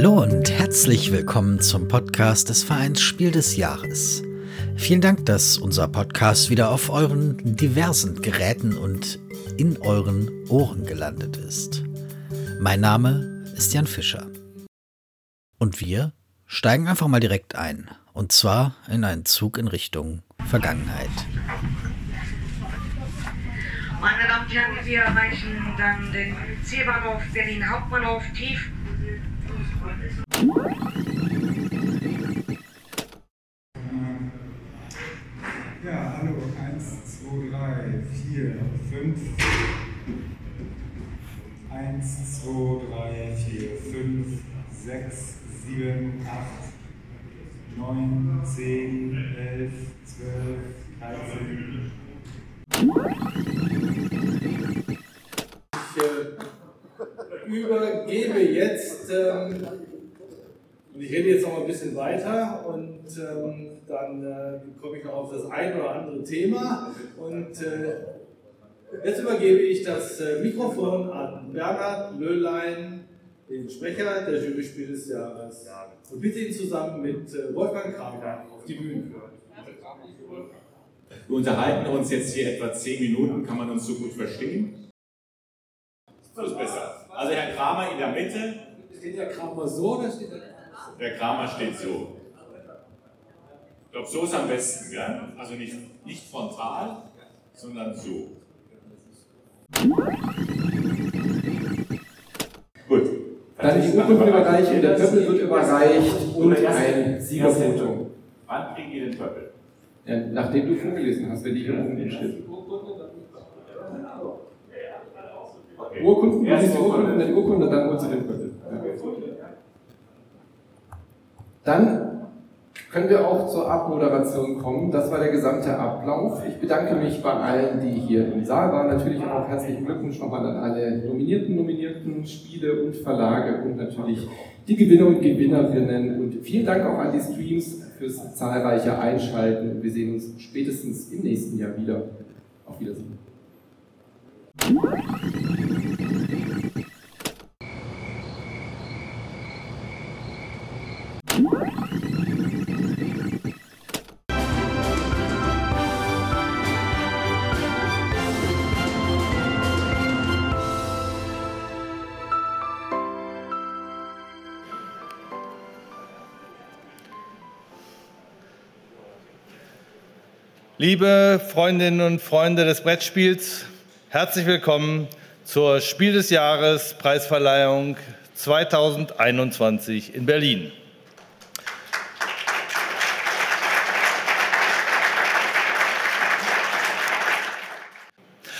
Hallo und herzlich willkommen zum Podcast des Vereins Spiel des Jahres. Vielen Dank, dass unser Podcast wieder auf euren diversen Geräten und in euren Ohren gelandet ist. Mein Name ist Jan Fischer. Und wir steigen einfach mal direkt ein. Und zwar in einen Zug in Richtung Vergangenheit. Meine Damen und Herren, wir erreichen dann den Zielbahnhof Berlin Hauptbahnhof tief. Ja, hallo, 1, 2, 3, 4, 5. 1, 2, 3, 4, 5, 6, 7, 8, 9, 10, 11, 12, 13. Ich äh, übergebe jetzt, ähm, und ich rede jetzt noch mal ein bisschen weiter und ähm, dann äh, komme ich noch auf das ein oder andere Thema. Und äh, jetzt übergebe ich das äh, Mikrofon an Bernhard Löhlein, den Sprecher der Juryspiel des Jahres. Und bitte ihn zusammen mit äh, Wolfgang Kramer auf die Bühne führen. Wir unterhalten uns jetzt hier etwa zehn Minuten, kann man uns so gut verstehen? So ist besser. Also Herr Kramer in der Mitte. Steht der Kramer so oder steht der Der Kramer steht so. Ich glaube, so ist am besten, ja? Also nicht, nicht frontal, sondern so. Gut. Dann die Urkunden überreichen, der Pöppel wird überreicht und ein Siegerfoto. Wann kriegen ihr den Pöppel? Ja, nachdem du vorgelesen hast, wenn die hier oben steht. Okay. Urkunden, Erst die Urkunde, dann die Urkunde, dann können wir auch zur Abmoderation kommen. Das war der gesamte Ablauf. Ich bedanke mich bei allen, die hier im Saal waren. Natürlich auch herzlichen Glückwunsch nochmal an alle Nominierten, Nominierten, Spiele und Verlage und natürlich die Gewinner und Gewinnerinnen. Und vielen Dank auch an die Streams fürs zahlreiche Einschalten. Wir sehen uns spätestens im nächsten Jahr wieder. Auf Wiedersehen. Liebe Freundinnen und Freunde des Brettspiels, herzlich willkommen zur Spiel des Jahres Preisverleihung 2021 in Berlin.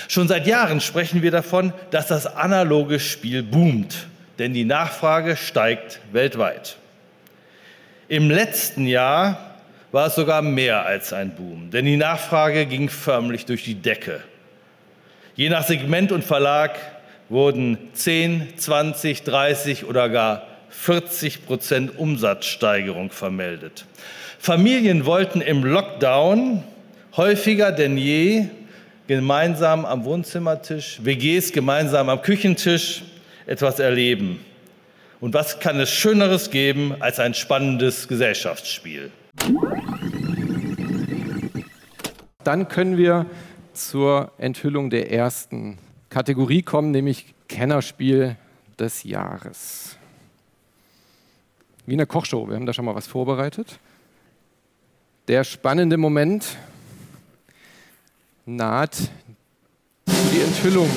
Schon seit Jahren sprechen wir davon, dass das analoge Spiel boomt, denn die Nachfrage steigt weltweit. Im letzten Jahr war es sogar mehr als ein Boom, denn die Nachfrage ging förmlich durch die Decke. Je nach Segment und Verlag wurden 10, 20, 30 oder gar 40 Prozent Umsatzsteigerung vermeldet. Familien wollten im Lockdown häufiger denn je gemeinsam am Wohnzimmertisch, WGs gemeinsam am Küchentisch etwas erleben. Und was kann es Schöneres geben als ein spannendes Gesellschaftsspiel? Dann können wir zur Enthüllung der ersten Kategorie kommen, nämlich Kennerspiel des Jahres. Wie in der Kochshow, wir haben da schon mal was vorbereitet. Der spannende Moment naht die Enthüllung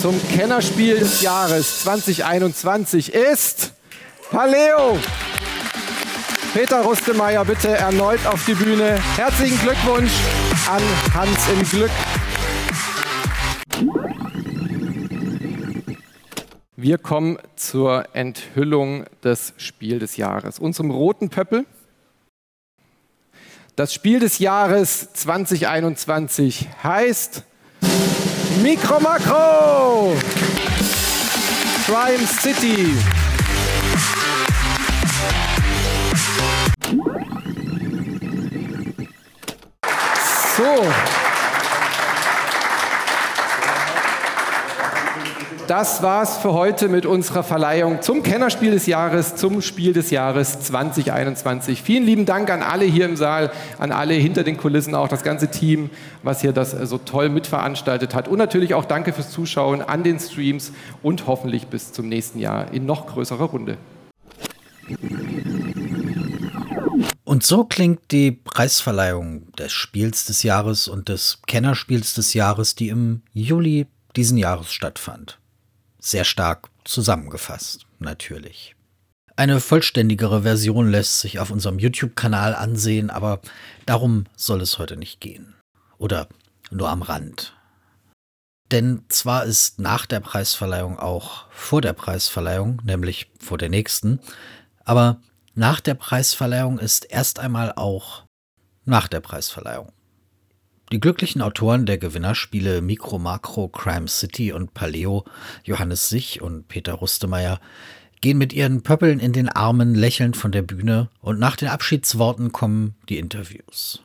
zum Kennerspiel des Jahres 2021 ist Paleo. Peter Rustemeyer bitte erneut auf die Bühne. Herzlichen Glückwunsch an Hans im Glück. Wir kommen zur Enthüllung des Spiel des Jahres, unserem roten Pöppel. Das Spiel des Jahres 2021 heißt Mikro Makro Crime City. So. das war's für heute mit unserer Verleihung zum Kennerspiel des Jahres, zum Spiel des Jahres 2021. Vielen lieben Dank an alle hier im Saal, an alle hinter den Kulissen, auch das ganze Team, was hier das so toll mitveranstaltet hat. Und natürlich auch danke fürs Zuschauen an den Streams und hoffentlich bis zum nächsten Jahr in noch größerer Runde. Und so klingt die Preisverleihung des Spiels des Jahres und des Kennerspiels des Jahres, die im Juli diesen Jahres stattfand. Sehr stark zusammengefasst, natürlich. Eine vollständigere Version lässt sich auf unserem YouTube-Kanal ansehen, aber darum soll es heute nicht gehen. Oder nur am Rand. Denn zwar ist nach der Preisverleihung auch vor der Preisverleihung, nämlich vor der nächsten, aber nach der Preisverleihung ist erst einmal auch nach der Preisverleihung. Die glücklichen Autoren der Gewinnerspiele Micro Macro, Crime City und Paleo, Johannes Sich und Peter Rustemeyer, gehen mit ihren Pöppeln in den Armen lächelnd von der Bühne und nach den Abschiedsworten kommen die Interviews.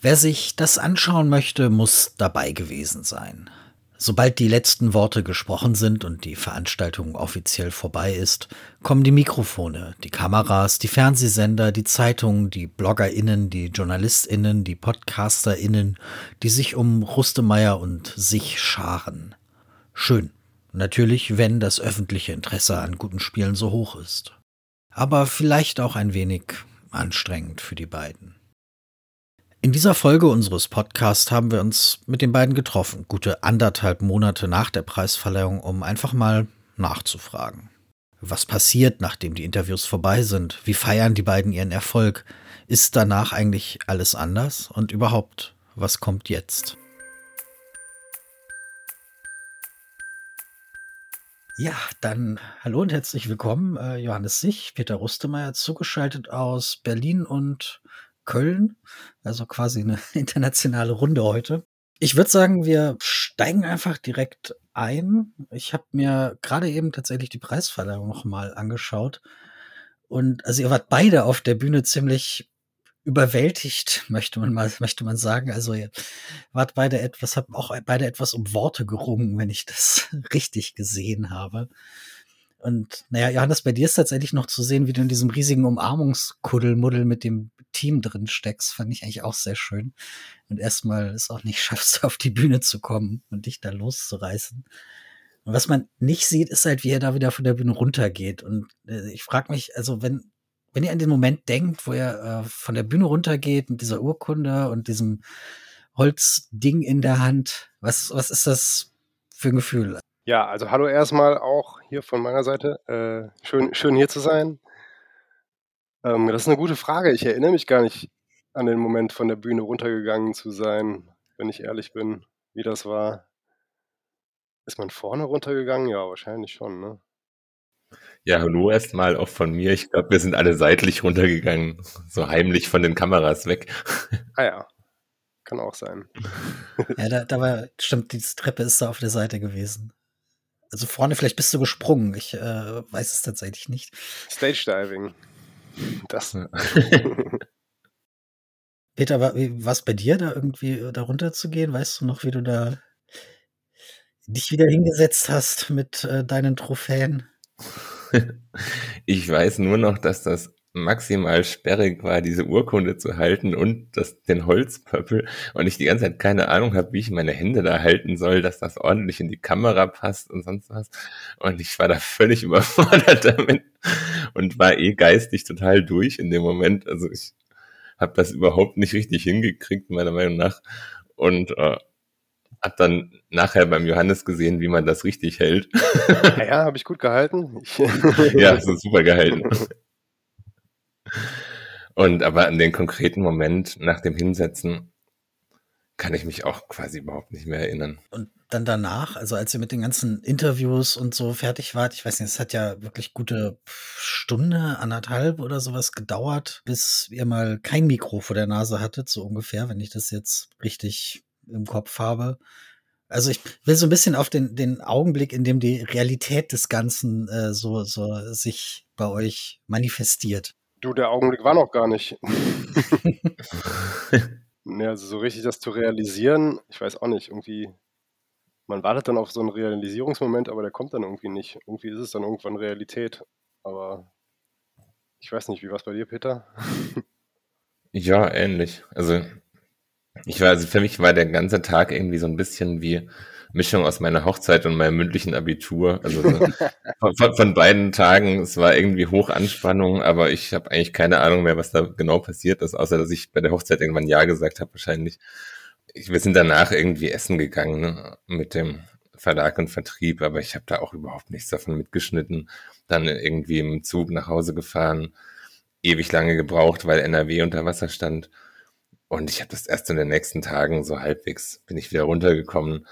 Wer sich das anschauen möchte, muss dabei gewesen sein. Sobald die letzten Worte gesprochen sind und die Veranstaltung offiziell vorbei ist, kommen die Mikrofone, die Kameras, die Fernsehsender, die Zeitungen, die BloggerInnen, die JournalistInnen, die PodcasterInnen, die sich um Rustemeyer und sich scharen. Schön. Natürlich, wenn das öffentliche Interesse an guten Spielen so hoch ist. Aber vielleicht auch ein wenig anstrengend für die beiden. In dieser Folge unseres Podcasts haben wir uns mit den beiden getroffen, gute anderthalb Monate nach der Preisverleihung, um einfach mal nachzufragen. Was passiert, nachdem die Interviews vorbei sind? Wie feiern die beiden ihren Erfolg? Ist danach eigentlich alles anders? Und überhaupt, was kommt jetzt? Ja, dann hallo und herzlich willkommen, äh, Johannes Sich, Peter Rustemeyer, zugeschaltet aus Berlin und Köln. Also quasi eine internationale Runde heute. Ich würde sagen, wir steigen einfach direkt ein. Ich habe mir gerade eben tatsächlich die Preisverleihung noch mal angeschaut. Und also ihr wart beide auf der Bühne ziemlich überwältigt, möchte man mal, möchte man sagen. Also ihr wart beide etwas, habt auch beide etwas um Worte gerungen, wenn ich das richtig gesehen habe. Und naja, Johannes, bei dir ist tatsächlich noch zu sehen, wie du in diesem riesigen Umarmungskuddelmuddel mit dem Team drin steckst. Fand ich eigentlich auch sehr schön. Und erstmal es auch nicht schaffst, auf die Bühne zu kommen und dich da loszureißen. Und was man nicht sieht, ist halt, wie er da wieder von der Bühne runtergeht. Und äh, ich frage mich, also wenn, wenn ihr an den Moment denkt, wo er äh, von der Bühne runtergeht mit dieser Urkunde und diesem Holzding in der Hand, was, was ist das für ein Gefühl? Ja, also hallo erstmal auch hier von meiner Seite. Äh, schön, schön hier zu sein. Ähm, das ist eine gute Frage. Ich erinnere mich gar nicht an den Moment, von der Bühne runtergegangen zu sein, wenn ich ehrlich bin, wie das war. Ist man vorne runtergegangen? Ja, wahrscheinlich schon, ne? Ja, hallo erstmal auch von mir. Ich glaube, wir sind alle seitlich runtergegangen, so heimlich von den Kameras weg. Ah ja, kann auch sein. Ja, da, da war, stimmt, die Treppe ist da auf der Seite gewesen. Also vorne, vielleicht bist du gesprungen. Ich äh, weiß es tatsächlich nicht. Stage Diving. Das. Peter, war es bei dir, da irgendwie äh, da runter zu gehen? Weißt du noch, wie du da dich wieder hingesetzt hast mit äh, deinen Trophäen? Ich weiß nur noch, dass das maximal sperrig war, diese Urkunde zu halten und das, den Holzpöppel und ich die ganze Zeit keine Ahnung habe, wie ich meine Hände da halten soll, dass das ordentlich in die Kamera passt und sonst was. Und ich war da völlig überfordert damit und war eh geistig total durch in dem Moment. Also ich habe das überhaupt nicht richtig hingekriegt, meiner Meinung nach. Und äh, habe dann nachher beim Johannes gesehen, wie man das richtig hält. Ja, ja habe ich gut gehalten. Ja, so super gehalten. Und aber an den konkreten Moment nach dem Hinsetzen kann ich mich auch quasi überhaupt nicht mehr erinnern. Und dann danach, also als ihr mit den ganzen Interviews und so fertig wart, ich weiß nicht, es hat ja wirklich gute Stunde, anderthalb oder sowas gedauert, bis ihr mal kein Mikro vor der Nase hattet, so ungefähr, wenn ich das jetzt richtig im Kopf habe. Also ich will so ein bisschen auf den, den Augenblick, in dem die Realität des Ganzen äh, so, so sich bei euch manifestiert. Du, der Augenblick war noch gar nicht. ne, also so richtig das zu realisieren, ich weiß auch nicht, irgendwie man wartet dann auf so einen Realisierungsmoment, aber der kommt dann irgendwie nicht. Irgendwie ist es dann irgendwann Realität. Aber ich weiß nicht, wie war es bei dir, Peter? Ja, ähnlich. Also ich war, also für mich war der ganze Tag irgendwie so ein bisschen wie Mischung aus meiner Hochzeit und meinem mündlichen Abitur. Also so von, von, von beiden Tagen, es war irgendwie Hochanspannung, aber ich habe eigentlich keine Ahnung mehr, was da genau passiert ist, außer dass ich bei der Hochzeit irgendwann Ja gesagt habe wahrscheinlich. Ich, wir sind danach irgendwie essen gegangen ne, mit dem Verlag und Vertrieb, aber ich habe da auch überhaupt nichts davon mitgeschnitten. Dann irgendwie im Zug nach Hause gefahren, ewig lange gebraucht, weil NRW unter Wasser stand. Und ich habe das erst in den nächsten Tagen so halbwegs, bin ich wieder runtergekommen.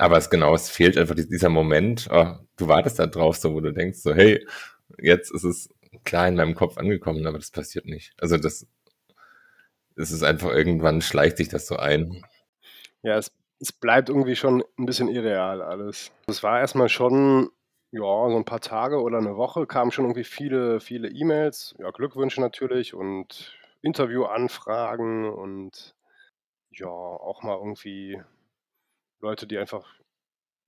Aber es genau, es fehlt einfach dieser Moment, oh, du wartest da drauf, so wo du denkst, so, hey, jetzt ist es klar in meinem Kopf angekommen, aber das passiert nicht. Also das, es ist einfach irgendwann schleicht sich das so ein. Ja, es, es bleibt irgendwie schon ein bisschen irreal alles. Es war erstmal schon, ja, so ein paar Tage oder eine Woche kamen schon irgendwie viele, viele E-Mails, ja, Glückwünsche natürlich und Interviewanfragen und ja, auch mal irgendwie Leute, die einfach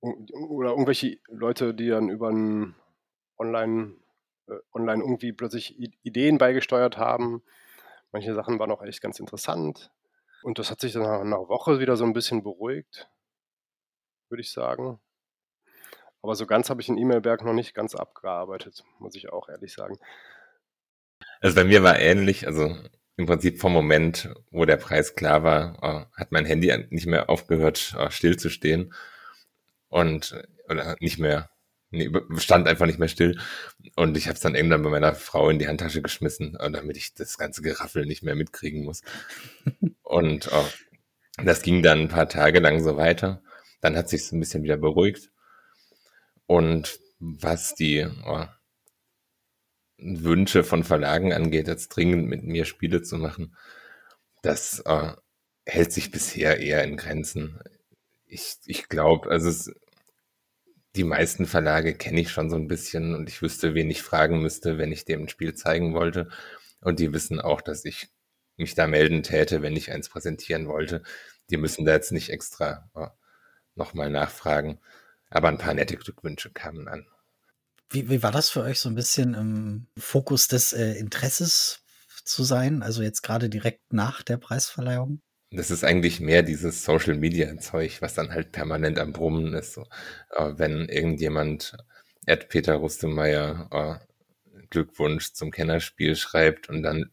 oder irgendwelche Leute, die dann über 'n online äh, online irgendwie plötzlich Ideen beigesteuert haben. Manche Sachen waren auch echt ganz interessant. Und das hat sich dann nach 'ner Woche wieder so ein bisschen beruhigt, würde ich sagen. Aber so ganz habe ich den E-Mail-Berg noch nicht ganz abgearbeitet, muss ich auch ehrlich sagen. Also, bei mir war ähnlich, also im Prinzip vom Moment, wo der Preis klar war, äh, hat mein Handy nicht mehr aufgehört, äh, stillzustehen und oder nicht mehr nee, stand einfach nicht mehr still. Und ich habe es dann irgendwann bei meiner Frau in die Handtasche geschmissen, äh, damit ich das ganze Geraffel nicht mehr mitkriegen muss. und oh, das ging dann ein paar Tage lang so weiter. Dann hat sich ein bisschen wieder beruhigt. Und was die oh, Wünsche von Verlagen angeht, jetzt dringend mit mir Spiele zu machen, das äh, hält sich bisher eher in Grenzen. Ich, ich glaube, also es, die meisten Verlage kenne ich schon so ein bisschen und ich wüsste, wen ich fragen müsste, wenn ich dem ein Spiel zeigen wollte. Und die wissen auch, dass ich mich da melden täte, wenn ich eins präsentieren wollte. Die müssen da jetzt nicht extra äh, nochmal nachfragen. Aber ein paar nette Glückwünsche kamen an. Wie, wie war das für euch so ein bisschen im Fokus des äh, Interesses zu sein? Also jetzt gerade direkt nach der Preisverleihung? Das ist eigentlich mehr dieses Social Media Zeug, was dann halt permanent am Brummen ist. So, äh, wenn irgendjemand Ed Peter Rustemeyer äh, Glückwunsch zum Kennerspiel schreibt und dann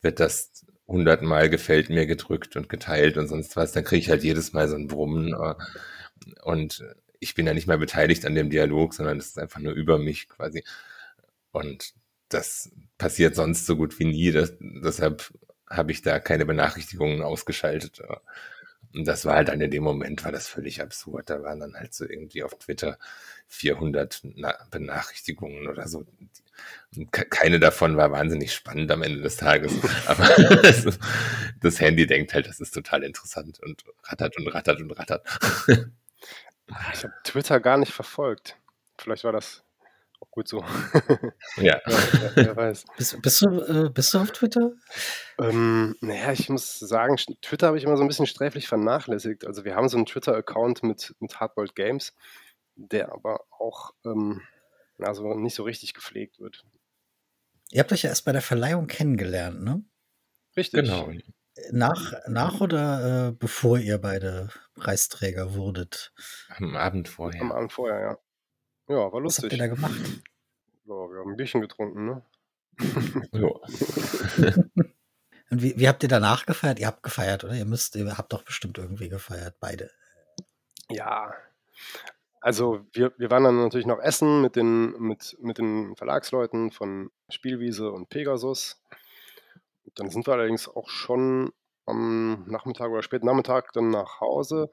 wird das hundertmal gefällt mir gedrückt und geteilt und sonst was, dann kriege ich halt jedes Mal so ein Brummen. Äh, und ich bin ja nicht mehr beteiligt an dem Dialog, sondern es ist einfach nur über mich quasi. Und das passiert sonst so gut wie nie. Das, deshalb habe ich da keine Benachrichtigungen ausgeschaltet. Und das war halt dann in dem Moment, war das völlig absurd. Da waren dann halt so irgendwie auf Twitter 400 Benachrichtigungen oder so. Und keine davon war wahnsinnig spannend am Ende des Tages. Aber das, das Handy denkt halt, das ist total interessant und rattert und rattert und rattert. Ich habe Twitter gar nicht verfolgt. Vielleicht war das auch gut so. Ja. Ja, wer, wer weiß. Bist, bist, du, äh, bist du auf Twitter? Ähm, naja, ich muss sagen, Twitter habe ich immer so ein bisschen sträflich vernachlässigt. Also wir haben so einen Twitter-Account mit, mit Hardboiled Games, der aber auch ähm, also nicht so richtig gepflegt wird. Ihr habt euch ja erst bei der Verleihung kennengelernt, ne? Richtig. Genau. Nach, nach oder äh, bevor ihr beide Preisträger wurdet? Am Abend vorher. Am Abend vorher, ja. Ja, war Was habt lustig. ihr da gemacht? Ja, wir haben ein Bierchen getrunken, ne? Jo. Und wie, wie habt ihr danach gefeiert? Ihr habt gefeiert, oder? Ihr müsst, ihr habt doch bestimmt irgendwie gefeiert, beide. Ja, also wir, wir waren dann natürlich noch essen mit den, mit, mit den Verlagsleuten von Spielwiese und Pegasus. Dann sind wir allerdings auch schon am Nachmittag oder späten Nachmittag dann nach Hause.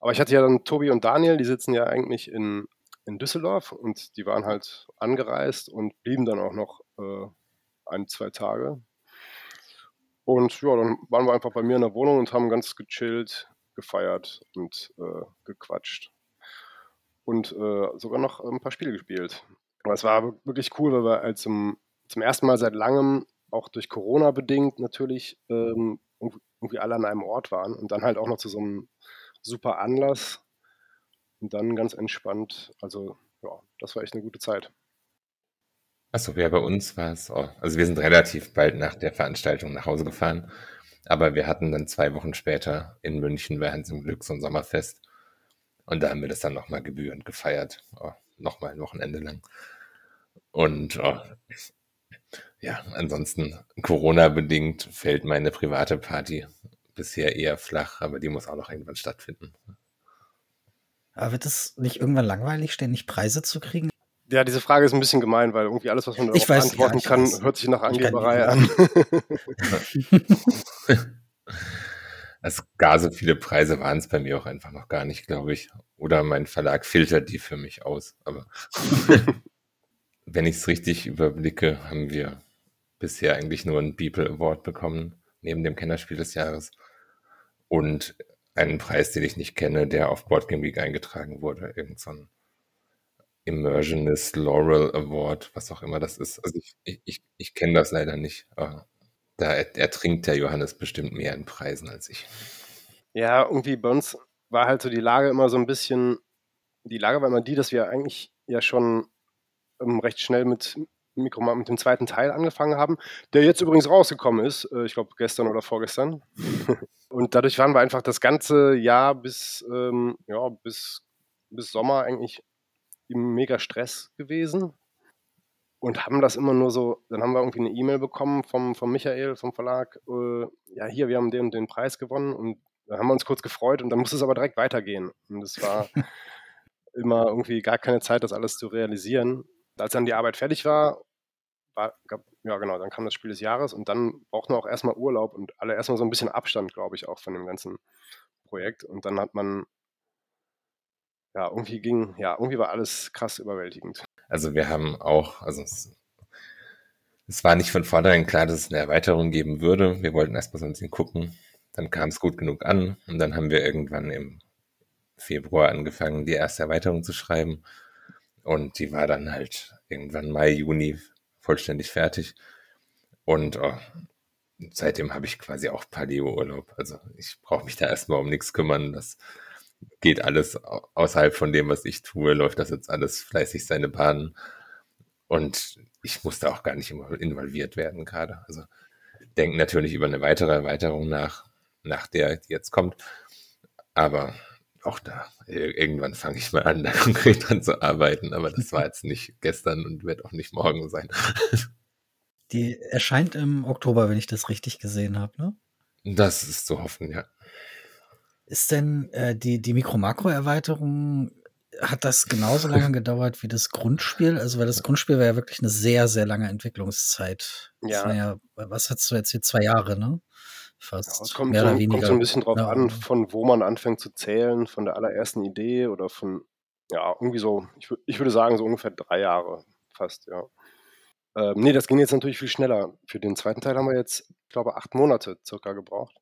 Aber ich hatte ja dann Tobi und Daniel, die sitzen ja eigentlich in, in Düsseldorf und die waren halt angereist und blieben dann auch noch äh, ein, zwei Tage. Und ja, dann waren wir einfach bei mir in der Wohnung und haben ganz gechillt, gefeiert und äh, gequatscht. Und äh, sogar noch ein paar Spiele gespielt. Aber es war wirklich cool, weil wir halt zum, zum ersten Mal seit langem, auch durch Corona bedingt natürlich, ähm, irgendwie alle an einem Ort waren und dann halt auch noch zu so einem super Anlass. und dann ganz entspannt. Also ja, das war echt eine gute Zeit. Achso, ja, bei uns war es auch. Also wir sind relativ bald nach der Veranstaltung nach Hause gefahren. Aber wir hatten dann zwei Wochen später in München während zum Glück so ein Sommerfest. Und da haben wir das dann nochmal gebührend gefeiert. Oh, nochmal ein Wochenende lang. Und oh, ja, ansonsten Corona-bedingt fällt meine private Party bisher eher flach, aber die muss auch noch irgendwann stattfinden. Aber wird es nicht irgendwann langweilig, ständig Preise zu kriegen? Ja, diese Frage ist ein bisschen gemein, weil irgendwie alles, was man Ich darauf weiß, antworten ja, ich kann, weiß. hört sich nach Angeberei an. nicht Also gar so viele Preise waren es bei mir auch einfach noch gar nicht, glaube ich. Oder mein Verlag filtert die für mich aus. Aber wenn ich es richtig überblicke, haben wir bisher eigentlich nur einen Beeple Award bekommen, neben dem Kennerspiel des Jahres. Und einen Preis, den ich nicht kenne, der auf Board Game Week eingetragen wurde. Irgend so ein Immersionist Laurel Award, was auch immer das ist. Also ich, ich, ich, kenne das leider nicht. Da er- ertrinkt der Johannes bestimmt mehr in Preisen als ich. Ja, irgendwie bei uns war halt so die Lage immer so ein bisschen, die Lage war immer die, dass wir eigentlich ja schon ähm, recht schnell mit Mikromat mit dem zweiten Teil angefangen haben, der jetzt übrigens rausgekommen ist, äh, ich glaube gestern oder vorgestern. Und dadurch waren wir einfach das ganze Jahr bis, ähm, ja, bis, bis Sommer eigentlich im mega Stress gewesen und haben das immer nur so, dann haben wir irgendwie eine E-Mail bekommen vom, vom Michael, vom Verlag, äh, ja hier, wir haben den und den Preis gewonnen und da haben wir uns kurz gefreut und dann musste es aber direkt weitergehen. Und es war immer irgendwie gar keine Zeit, das alles zu realisieren. Als dann die Arbeit fertig war, war gab, ja genau, dann kam das Spiel des Jahres und dann brauchten wir auch erstmal Urlaub und alle erstmal so ein bisschen Abstand, glaube ich, auch von dem ganzen Projekt. Und dann hat man, ja, irgendwie ging, ja, irgendwie war alles krass überwältigend. Also wir haben auch, also es, es war nicht von vornherein klar, dass es eine Erweiterung geben würde. Wir wollten erstmal so ein bisschen gucken. Dann kam es gut genug an und dann haben wir irgendwann im Februar angefangen, die erste Erweiterung zu schreiben. Und die war dann halt irgendwann Mai, Juni vollständig fertig. Und oh, seitdem habe ich quasi auch Paleo-Urlaub. Also ich brauche mich da erstmal um nichts kümmern. Das geht alles au- außerhalb von dem, was ich tue, läuft das jetzt alles fleißig seine Bahnen. Und ich musste auch gar nicht involviert werden gerade. Also denken natürlich über eine weitere Erweiterung nach, nach der, die jetzt kommt. Aber auch da, ir- irgendwann fange ich mal an, da konkret dran zu arbeiten. Aber das war jetzt nicht gestern und wird auch nicht morgen sein. Die erscheint im Oktober, wenn ich das richtig gesehen habe. Ne? Das ist zu hoffen, ja. Ist denn äh, die, die Mikro-Makro-Erweiterung, hat das genauso lange gedauert wie das Grundspiel? Also, weil das Grundspiel war ja wirklich eine sehr, sehr lange Entwicklungszeit. Das Ja. war ja, was hast du jetzt hier, zwei Jahre, ne? Fast. Ja, es kommt mehr so, oder kommt weniger. so ein bisschen drauf Ja. an, von wo man anfängt zu zählen, von der allerersten Idee oder von, ja, irgendwie so, ich, ich würde sagen, so ungefähr drei Jahre fast, ja. Ähm, nee, das ging jetzt natürlich viel schneller. Für den zweiten Teil haben wir jetzt, ich glaube, acht Monate circa gebraucht.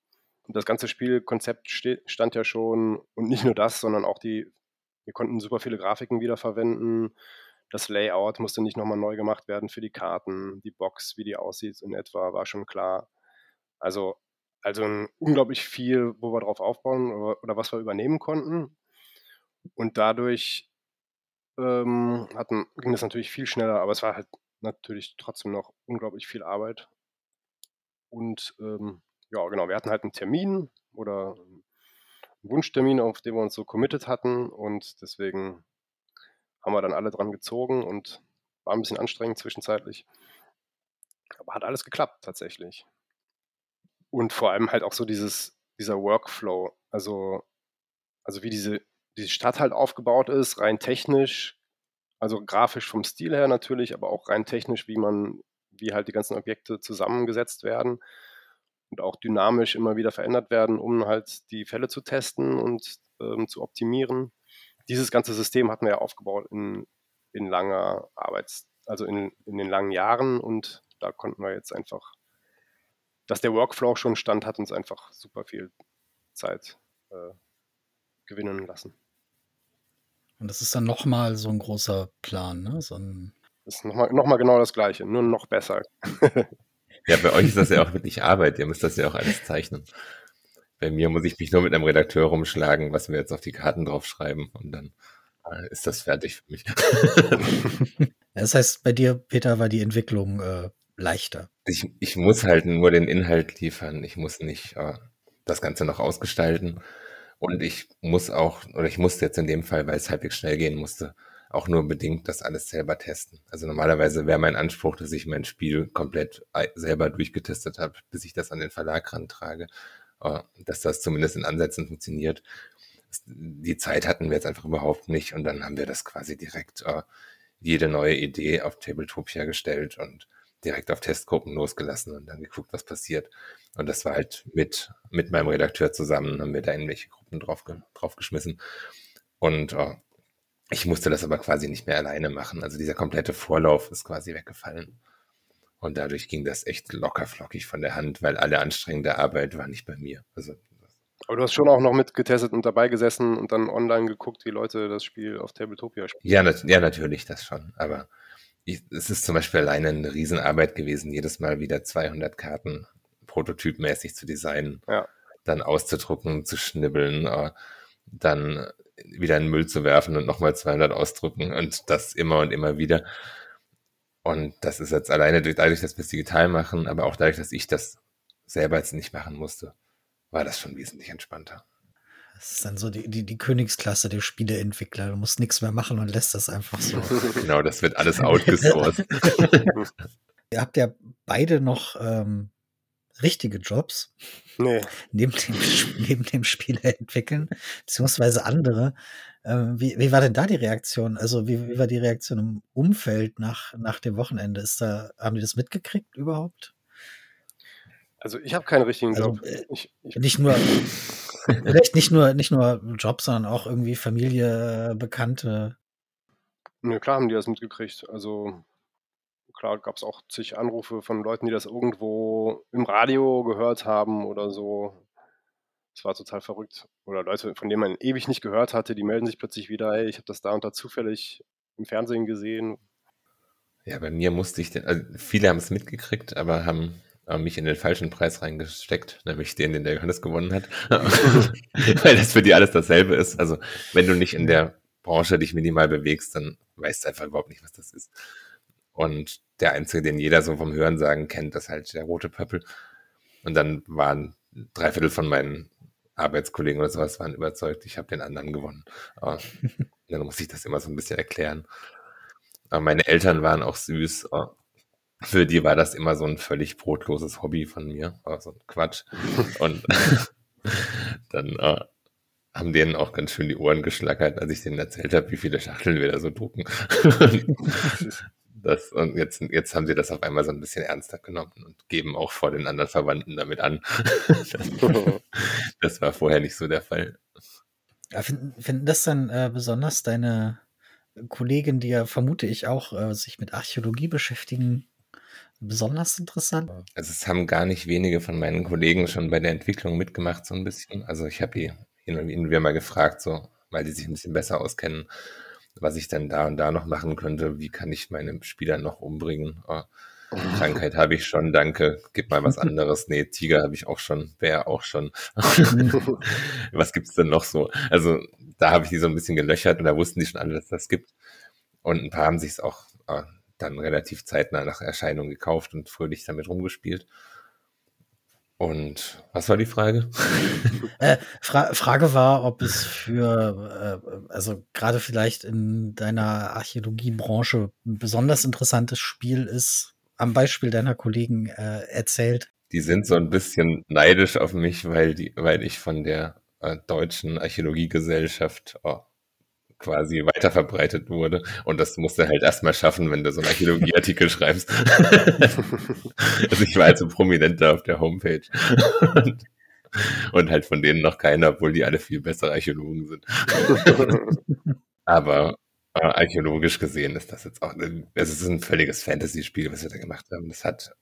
Und das ganze Spielkonzept stand ja schon, und nicht nur das, sondern auch die, wir konnten super viele Grafiken wiederverwenden. Das Layout musste nicht nochmal neu gemacht werden für die Karten. Die Box, wie die aussieht in etwa, war schon klar. Also, also unglaublich viel, wo wir drauf aufbauen oder, oder was wir übernehmen konnten. Und dadurch ähm, hatten, ging das natürlich viel schneller, aber es war halt natürlich trotzdem noch unglaublich viel Arbeit. Und ähm, ja, genau, wir hatten halt einen Termin oder einen Wunschtermin, auf den wir uns so committed hatten und deswegen haben wir dann alle dran gezogen und war ein bisschen anstrengend zwischenzeitlich. Aber hat alles geklappt tatsächlich. Und vor allem halt auch so dieses, dieser Workflow, also, also wie diese, diese Stadt halt aufgebaut ist, rein technisch, also grafisch vom Stil her natürlich, aber auch rein technisch, wie man, wie halt die ganzen Objekte zusammengesetzt werden und auch dynamisch immer wieder verändert werden, um halt die Fälle zu testen und ähm, zu optimieren. Dieses ganze System hatten wir ja aufgebaut in, in langer Arbeits-, also in, in den langen Jahren und da konnten wir jetzt einfach, dass der Workflow schon stand, hat uns einfach super viel Zeit äh, gewinnen lassen. Und das ist dann nochmal so ein großer Plan, ne? So ein, Das ist nochmal noch mal genau das Gleiche, nur noch besser. Ja, bei euch ist das ja auch wirklich Arbeit. Ihr müsst das ja auch alles zeichnen. Bei mir muss ich mich nur mit einem Redakteur rumschlagen, was wir jetzt auf die Karten draufschreiben und dann äh, ist das fertig für mich. das heißt, bei dir, Peter, war die Entwicklung äh, leichter. Ich, ich muss halt nur den Inhalt liefern. Ich muss nicht äh, das Ganze noch ausgestalten. Und ich muss auch, oder ich musste jetzt in dem Fall, weil es halbwegs schnell gehen musste, auch nur bedingt das alles selber testen. Also normalerweise wäre mein Anspruch, dass ich mein Spiel komplett selber durchgetestet habe, bis ich das an den Verlag rantrage, äh, dass das zumindest in Ansätzen funktioniert. Die Zeit hatten wir jetzt einfach überhaupt nicht und dann haben wir das quasi direkt äh, jede neue Idee auf Tabletopia gestellt und direkt auf Testgruppen losgelassen und dann geguckt, was passiert. Und das war halt mit, mit meinem Redakteur zusammen, haben wir da in welche Gruppen drauf, draufgeschmissen. Und äh, ich musste das aber quasi nicht mehr alleine machen. Also dieser komplette Vorlauf ist quasi weggefallen. Und dadurch ging das echt locker flockig von der Hand, weil alle anstrengende Arbeit war nicht bei mir. Also, aber du hast schon auch noch mitgetestet und dabei gesessen und dann online geguckt, wie Leute das Spiel auf Tabletopia spielen. Ja, nat ja natürlich, das schon. Aber ich, es ist zum Beispiel alleine eine Riesenarbeit gewesen, jedes Mal wieder 200 Karten prototypmäßig zu designen, ja. dann auszudrucken, zu schnibbeln, uh, dann wieder in den Müll zu werfen und nochmal 200 ausdrucken und das immer und immer wieder. Und das ist jetzt alleine dadurch, dass wir es digital machen, aber auch dadurch, dass ich das selber jetzt nicht machen musste, war das schon wesentlich entspannter. Das ist dann so die, die, die Königsklasse der Spieleentwickler. Du musst nichts mehr machen und lässt das einfach so. genau, das wird alles outgesourced. Ihr habt ja beide noch ähm, richtige Jobs. Nee. Neben dem, neben dem Spiele entwickeln, beziehungsweise andere. Ähm, wie, wie war denn da die Reaktion? Also, wie, wie war die Reaktion im Umfeld nach, nach dem Wochenende? Ist da, haben die das mitgekriegt überhaupt? Also, ich habe keinen richtigen also, Job. Äh, ich, ich, nicht nur, vielleicht nicht nur, nicht nur Job, sondern auch irgendwie Familie, Bekannte. Ne, klar haben die das mitgekriegt. Also, klar gab es auch zig Anrufe von Leuten, die das irgendwo im Radio gehört haben oder so. Das war total verrückt. Oder Leute, von denen man ewig nicht gehört hatte, die melden sich plötzlich wieder, hey, ich habe das da und da zufällig im Fernsehen gesehen. Ja, bei mir musste ich, den, also viele haben es mitgekriegt, aber haben mich in den falschen Preis reingesteckt, nämlich den, den der Johannes gewonnen hat. Weil das für die alles dasselbe ist. Also, wenn du nicht in der Branche dich minimal bewegst, dann weißt du einfach überhaupt nicht, was das ist. Und der einzige, den jeder so vom Hörensagen kennt, ist halt der rote Pöppel. Und dann waren drei Viertel von meinen Arbeitskollegen oder sowas waren überzeugt, ich habe den anderen gewonnen. Uh, dann muss ich das immer so ein bisschen erklären. Aber meine Eltern waren auch süß. Für die war das immer so ein völlig brotloses Hobby von mir. Uh, so ein Quatsch. Und dann uh, haben denen auch ganz schön die Ohren geschlackert, als ich denen erzählt habe, wie viele Schachteln wir da so drucken. Das, und jetzt, jetzt haben sie das auf einmal so ein bisschen ernster genommen und geben auch vor den anderen Verwandten damit an. das war vorher nicht so der Fall. Ja, finden, finden das dann äh, besonders deine Kollegen, die ja vermute ich auch äh, sich mit Archäologie beschäftigen, besonders interessant? Also es haben gar nicht wenige von meinen Kollegen schon bei der Entwicklung mitgemacht, so ein bisschen. Also ich habe die hin und wieder mal gefragt, so, weil die sich ein bisschen besser auskennen was ich dann da und da noch machen könnte. Wie kann ich meine Spieler noch umbringen? Oh, Krankheit habe ich schon, danke. Gib mal was anderes. Nee, Tiger habe ich auch schon, Bär auch schon. was gibt's denn noch so? Also da habe ich die so ein bisschen gelöchert und da wussten die schon alle, dass das gibt. Und ein paar haben sich es auch äh, dann relativ zeitnah nach Erscheinung gekauft und fröhlich damit rumgespielt. Und was war die Frage? äh, Fra Frage war, ob es für, äh, also gerade vielleicht in deiner Archäologiebranche ein besonders interessantes Spiel ist, am Beispiel deiner Kollegen äh, erzählt. Die sind so ein bisschen neidisch auf mich, weil, die, weil ich von der äh, deutschen Archäologiegesellschaft oh, quasi weiterverbreitet wurde. Und das musst du halt erstmal schaffen, wenn du so einen Archäologieartikel schreibst. also ich war halt so prominent da auf der Homepage. und, und halt von denen noch keiner, obwohl die alle viel bessere Archäologen sind. Aber äh, archäologisch gesehen ist das jetzt auch, es ist ein völliges Fantasy-Spiel, was wir da gemacht haben. Das hat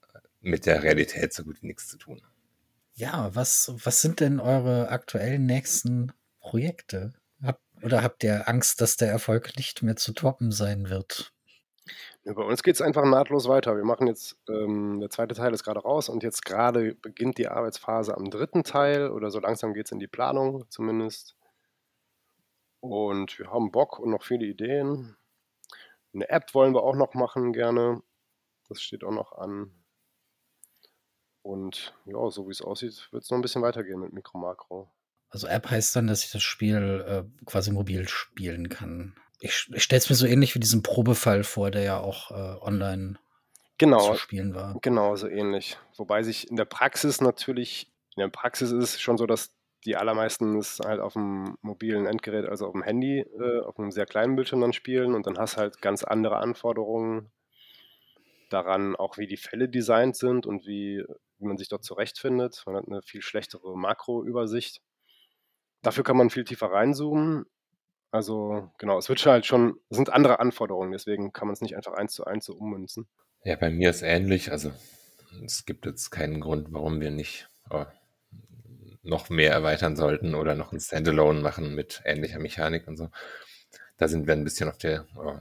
mit der Realität so gut wie nichts zu tun. Ja, was, was sind denn eure aktuellen nächsten Projekte? Oder habt ihr Angst, dass der Erfolg nicht mehr zu toppen sein wird? Ja, bei uns geht es einfach nahtlos weiter. Wir machen jetzt, ähm, der zweite Teil ist gerade raus und jetzt gerade beginnt die Arbeitsphase am dritten Teil oder so langsam geht es in die Planung zumindest. Und wir haben Bock und noch viele Ideen. Eine App wollen wir auch noch machen gerne. Das steht auch noch an. Und ja, so wie es aussieht, wird es noch ein bisschen weitergehen mit Mikro Makro. Also App heißt dann, dass ich das Spiel äh, quasi mobil spielen kann. Ich, ich stelle es mir so ähnlich wie diesen Probefall vor, der ja auch äh, online Genau, zu spielen war. genau, so ähnlich. Wobei sich in der Praxis natürlich, in der Praxis ist es schon so, dass die allermeisten es halt auf dem mobilen Endgerät, also auf dem Handy, äh, auf einem sehr kleinen Bildschirm dann spielen und dann hast halt ganz andere Anforderungen daran, auch wie die Fälle designt sind und wie, wie man sich dort zurechtfindet. Man hat eine viel schlechtere Makroübersicht. Dafür kann man viel tiefer reinzoomen. Also genau, es wird halt schon, es sind andere Anforderungen, deswegen kann man es nicht einfach eins zu eins so ummünzen. Ja, bei mir ist ähnlich. Also es gibt jetzt keinen Grund, warum wir nicht oh, noch mehr erweitern sollten oder noch ein Standalone machen mit ähnlicher Mechanik und so. Da sind wir ein bisschen auf der, oh,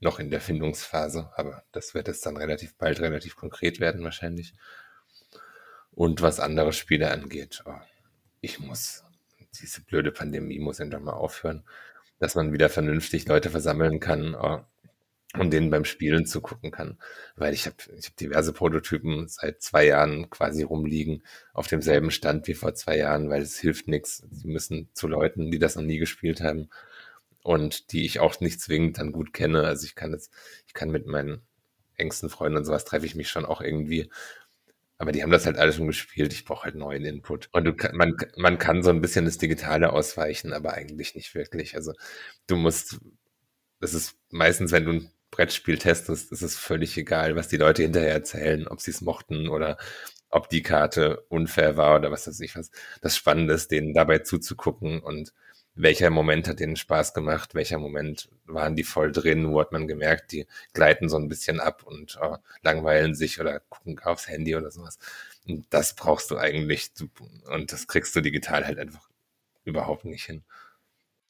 noch in der Findungsphase, aber das wird jetzt dann relativ bald relativ konkret werden wahrscheinlich. Und was andere Spiele angeht, oh, ich muss, diese blöde Pandemie muss endlich mal aufhören, dass man wieder vernünftig Leute versammeln kann, oh, und denen beim Spielen zugucken kann. Weil ich habe ich hab diverse Prototypen seit zwei Jahren quasi rumliegen, auf demselben Stand wie vor zwei Jahren, weil es hilft nichts. Sie müssen zu Leuten, die das noch nie gespielt haben und die ich auch nicht zwingend dann gut kenne. Also ich kann jetzt, ich kann mit meinen engsten Freunden und sowas treffe ich mich schon auch irgendwie. Aber die haben das halt alles schon gespielt. Ich brauche halt neuen Input. Und du, man, man kann so ein bisschen das Digitale ausweichen, aber eigentlich nicht wirklich. Also du musst, das ist meistens, wenn du ein Brettspiel testest, ist es völlig egal, was die Leute hinterher erzählen, ob sie es mochten oder ob die Karte unfair war oder was weiß ich was. Das Spannende ist, denen dabei zuzugucken und welcher Moment hat denen Spaß gemacht, welcher Moment waren die voll drin, wo hat man gemerkt, die gleiten so ein bisschen ab und oh, langweilen sich oder gucken aufs Handy oder sowas. Und das brauchst du eigentlich und das kriegst du digital halt einfach überhaupt nicht hin.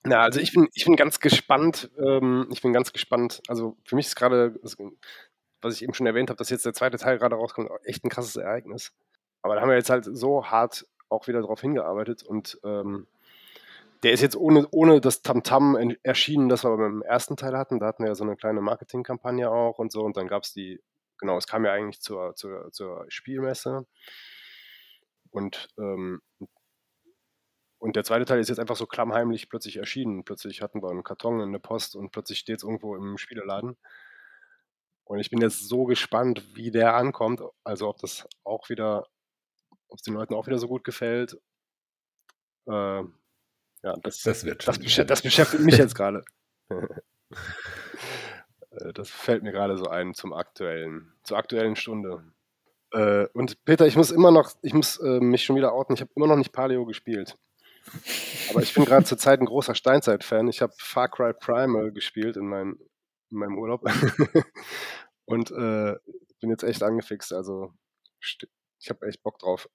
Na, also ich bin, ich bin ganz gespannt. Ähm, ich bin ganz gespannt. Also für mich ist gerade, was ich eben schon erwähnt habe, dass jetzt der zweite Teil gerade rauskommt, echt ein krasses Ereignis. Aber da haben wir jetzt halt so hart auch wieder darauf hingearbeitet und ähm, der ist jetzt ohne, ohne das Tamtam -Tam erschienen, das wir beim ersten Teil hatten. Da hatten wir ja so eine kleine Marketingkampagne auch und so. Und dann gab es die, genau, es kam ja eigentlich zur, zur, zur Spielmesse. Und ähm, und der zweite Teil ist jetzt einfach so klammheimlich plötzlich erschienen. Plötzlich hatten wir einen Karton in der Post und plötzlich steht es irgendwo im Spieleladen. Und ich bin jetzt so gespannt, wie der ankommt. Also ob das auch wieder, ob es den Leuten auch wieder so gut gefällt. Äh, ja, das, das, wird das, besch das beschäftigt mich jetzt gerade. Äh, das fällt mir gerade so ein zum aktuellen, zur aktuellen Stunde. Äh, und Peter, ich muss immer noch, ich muss äh, mich schon wieder outen, ich habe immer noch nicht Paleo gespielt. Aber ich bin gerade zur Zeit ein großer Steinzeit-Fan. Ich habe Far Cry Primal gespielt in, mein, in meinem Urlaub. Und äh, bin jetzt echt angefixt. Also ich habe echt Bock drauf.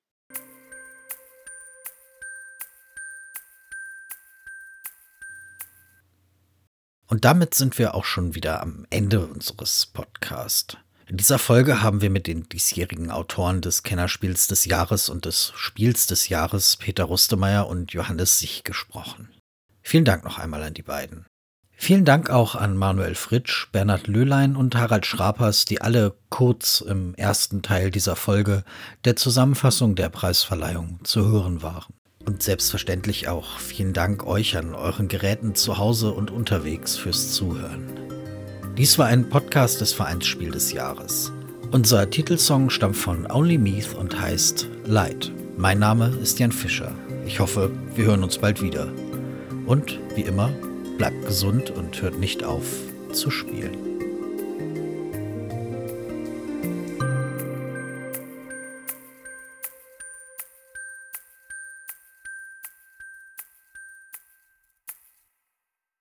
Und damit sind wir auch schon wieder am Ende unseres Podcasts. In dieser Folge haben wir mit den diesjährigen Autoren des Kennerspiels des Jahres und des Spiels des Jahres, Peter Rustemeyer und Johannes Sich, gesprochen. Vielen Dank noch einmal an die beiden. Vielen Dank auch an Manuel Fritsch, Bernhard Löhlein und Harald Schrapers, die alle kurz im ersten Teil dieser Folge der Zusammenfassung der Preisverleihung zu hören waren. Und selbstverständlich auch vielen Dank euch an euren Geräten zu Hause und unterwegs fürs Zuhören. Dies war ein Podcast des Vereinsspiel des Jahres. Unser Titelsong stammt von Only Meath und heißt Light. Mein Name ist Jan Fischer. Ich hoffe, wir hören uns bald wieder. Und wie immer, bleibt gesund und hört nicht auf zu spielen.